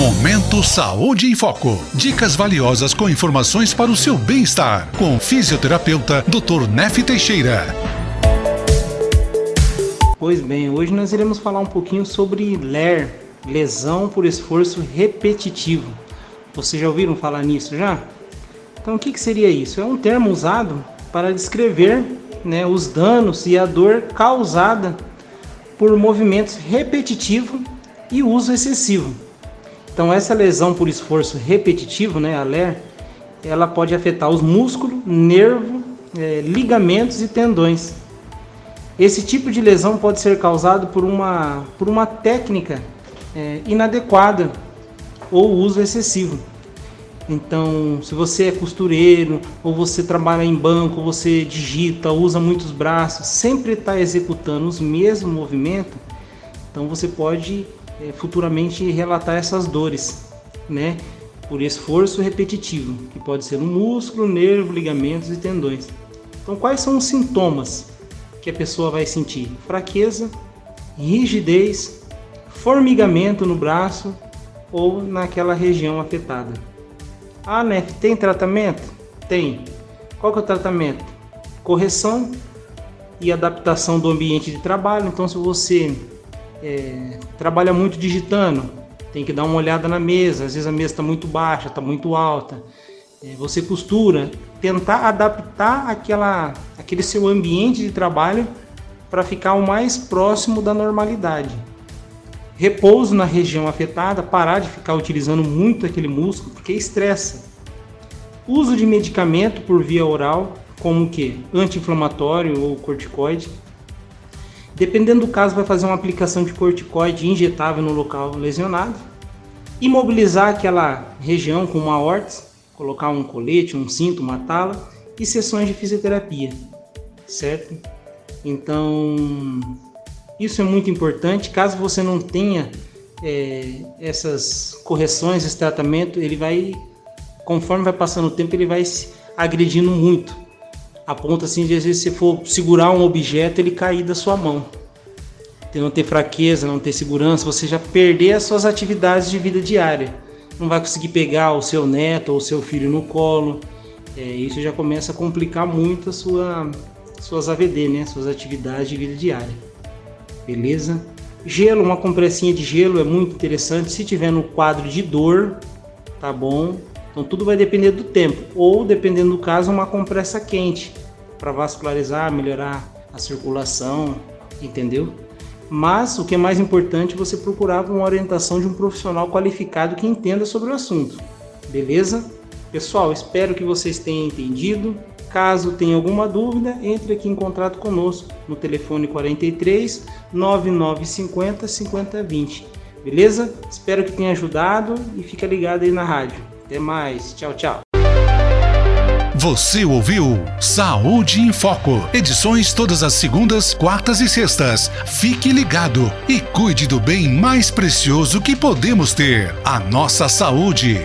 Momento Saúde em Foco. Dicas valiosas com informações para o seu bem-estar. Com o fisioterapeuta Dr. Nef Teixeira. Pois bem, hoje nós iremos falar um pouquinho sobre LER, lesão por esforço repetitivo. Vocês já ouviram falar nisso já? Então o que, que seria isso? É um termo usado para descrever né, os danos e a dor causada por movimentos repetitivos e uso excessivo. Então essa lesão por esforço repetitivo, né, a LER, ela pode afetar os músculos, nervo, é, ligamentos e tendões. Esse tipo de lesão pode ser causado por uma, por uma técnica é, inadequada ou uso excessivo. Então, se você é costureiro, ou você trabalha em banco, ou você digita, usa muitos braços, sempre está executando os mesmos movimentos, então você pode futuramente relatar essas dores, né? Por esforço repetitivo, que pode ser no músculo, nervo, ligamentos e tendões. Então, quais são os sintomas que a pessoa vai sentir? Fraqueza, rigidez, formigamento no braço ou naquela região afetada. Ah, né? Tem tratamento? Tem. Qual que é o tratamento? Correção e adaptação do ambiente de trabalho. Então, se você é, trabalha muito digitando, tem que dar uma olhada na mesa. Às vezes a mesa está muito baixa, está muito alta. É, você costura, tentar adaptar aquela, aquele seu ambiente de trabalho para ficar o mais próximo da normalidade. Repouso na região afetada, parar de ficar utilizando muito aquele músculo, porque estressa. Uso de medicamento por via oral, como que anti-inflamatório ou corticoide, Dependendo do caso, vai fazer uma aplicação de corticoide injetável no local lesionado, imobilizar aquela região com uma órtese, colocar um colete, um cinto, uma tala e sessões de fisioterapia, certo? Então, isso é muito importante. Caso você não tenha é, essas correções, esse tratamento, ele vai, conforme vai passando o tempo, ele vai se agredindo muito a assim de às vezes se for segurar um objeto ele cair da sua mão. De não ter fraqueza, não ter segurança, você já perder as suas atividades de vida diária. Não vai conseguir pegar o seu neto ou o seu filho no colo. É, isso já começa a complicar muito a sua, suas AVD, né? Suas atividades de vida diária. Beleza? Gelo, uma compressinha de gelo é muito interessante. Se tiver no quadro de dor, tá bom? Então tudo vai depender do tempo, ou dependendo do caso, uma compressa quente para vascularizar, melhorar a circulação, entendeu? Mas o que é mais importante, você procurar uma orientação de um profissional qualificado que entenda sobre o assunto. Beleza? Pessoal, espero que vocês tenham entendido. Caso tenha alguma dúvida, entre aqui em contato conosco no telefone 43 9950 5020. Beleza? Espero que tenha ajudado e fica ligado aí na rádio. Até mais. Tchau, tchau. Você ouviu Saúde em Foco. Edições todas as segundas, quartas e sextas. Fique ligado e cuide do bem mais precioso que podemos ter: a nossa saúde.